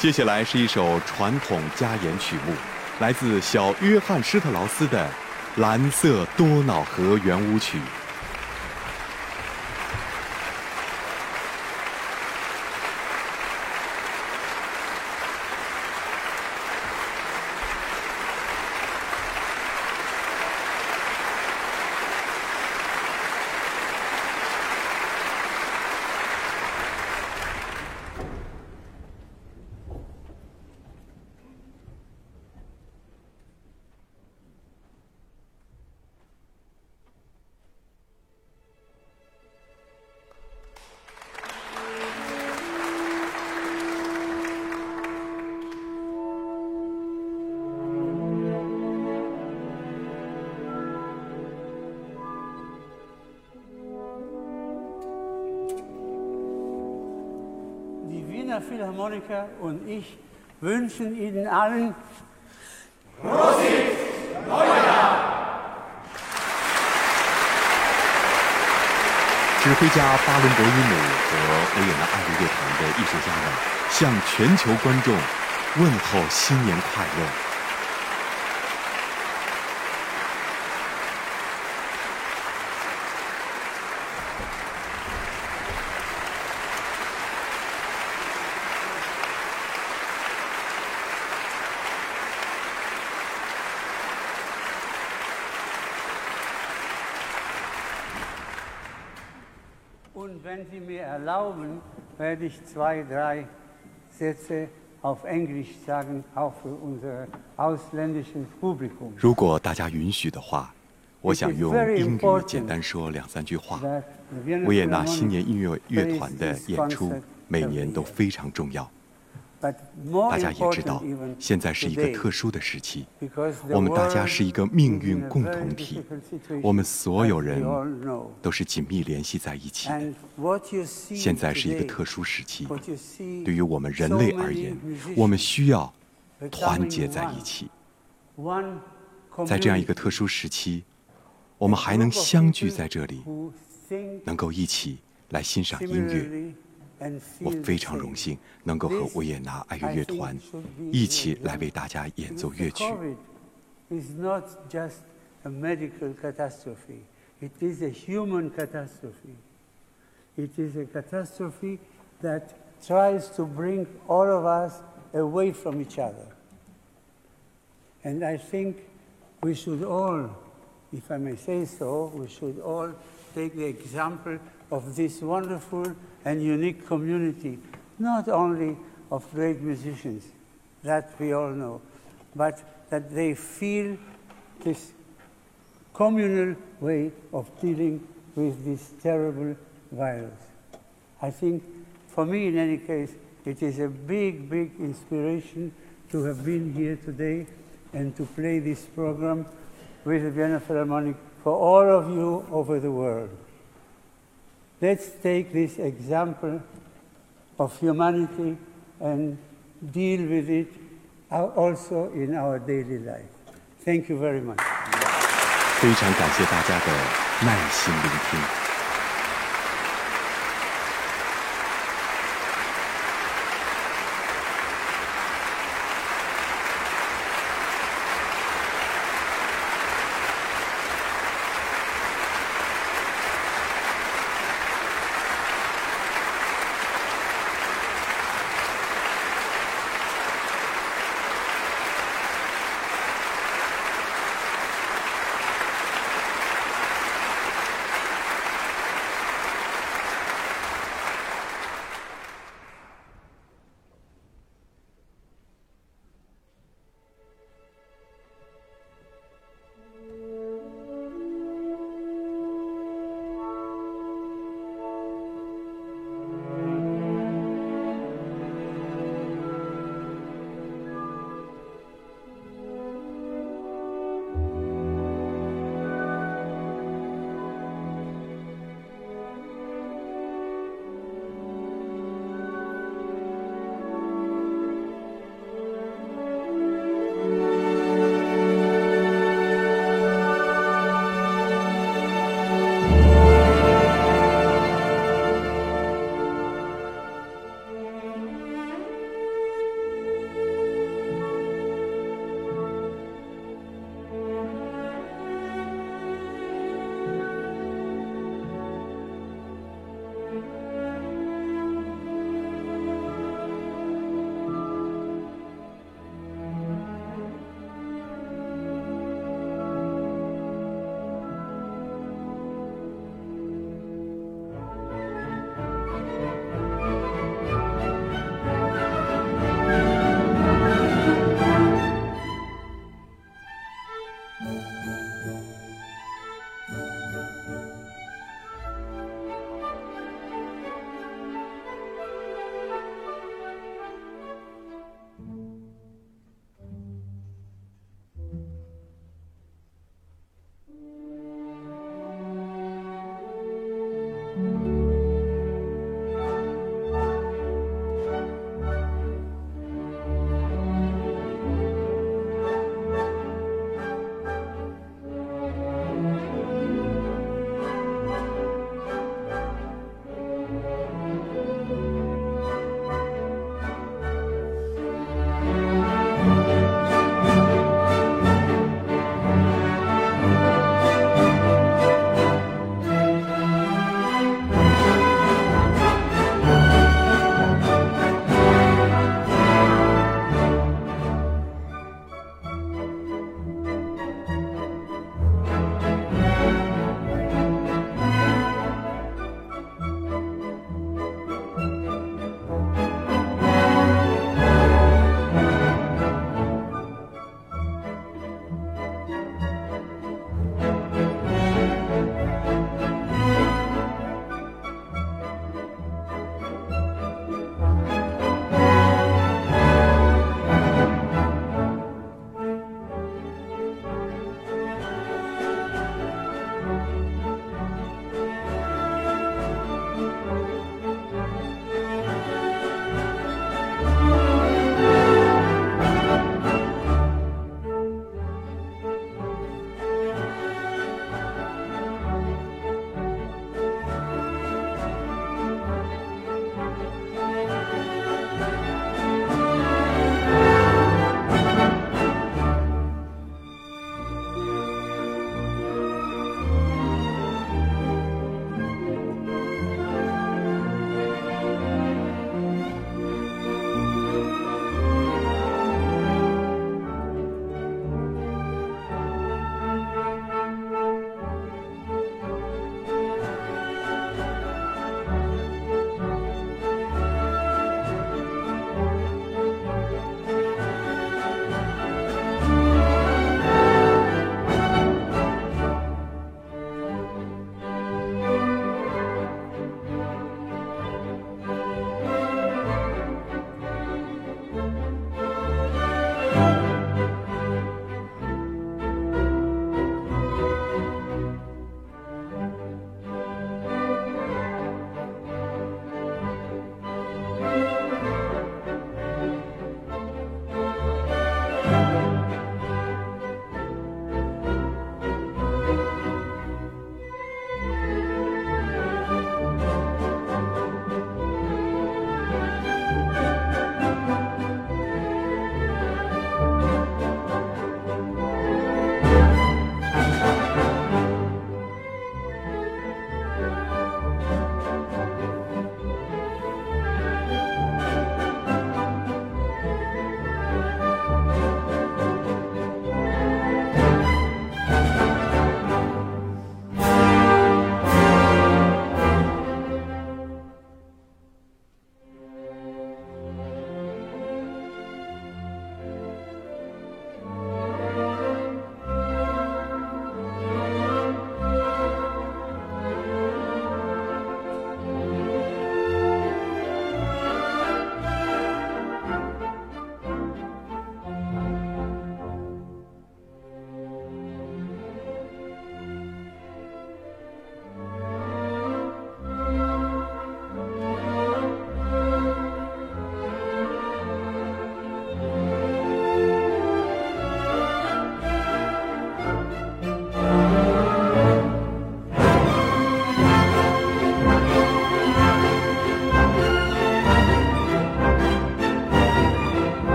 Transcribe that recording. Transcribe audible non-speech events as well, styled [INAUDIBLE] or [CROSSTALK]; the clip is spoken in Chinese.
接下来是一首传统加盐曲目，来自小约翰施特劳斯的《蓝色多瑙河圆舞曲》。Die Wiener Philharmoniker und ich wünschen Ihnen allen 指挥家巴伦博伊姆和维也纳爱乐乐团的艺术家们向全球观众问候新年快乐。Und wenn Sie mir erlauben, werde ich zwei, drei Sätze auf Englisch sagen, auch für unser ausländisches Publikum. 如果大家允许的话，我想用英语简单说两三句话。维也纳新年音乐乐团的演出每年都非常重要。大家也知道现在是一个特殊的时期我们大家是一个命运共同体我们所有人都是紧密联系在一起。的现在是一个特殊时期对于我们人类而言我们需要团结在一起。在这样一个特殊时期我们还能相聚在这里能够一起来欣赏音乐。similarly and 我 feel 非 the 常 same. 荣幸能够和维也纳爱乐乐团一起来为大家演奏乐曲。 COVID is not just a medical catastrophe. It is a human catastrophe. It is a catastrophe that tries to bring all of us away from each other. And I think we should all, if I may say so, we should all take the example of this wonderful and unique community, not only of great musicians, that we all know, but that they feel this communal way of dealing with this terrible virus. I think, for me in any case, it is a big, big inspiration to have been here today and to play this program with the Vienna Philharmonic for all of you over the world. Let's take this example of humanity and deal with it al- also in our daily life. Thank you very much. [LAUGHS] 非常感谢大家的耐心聆听。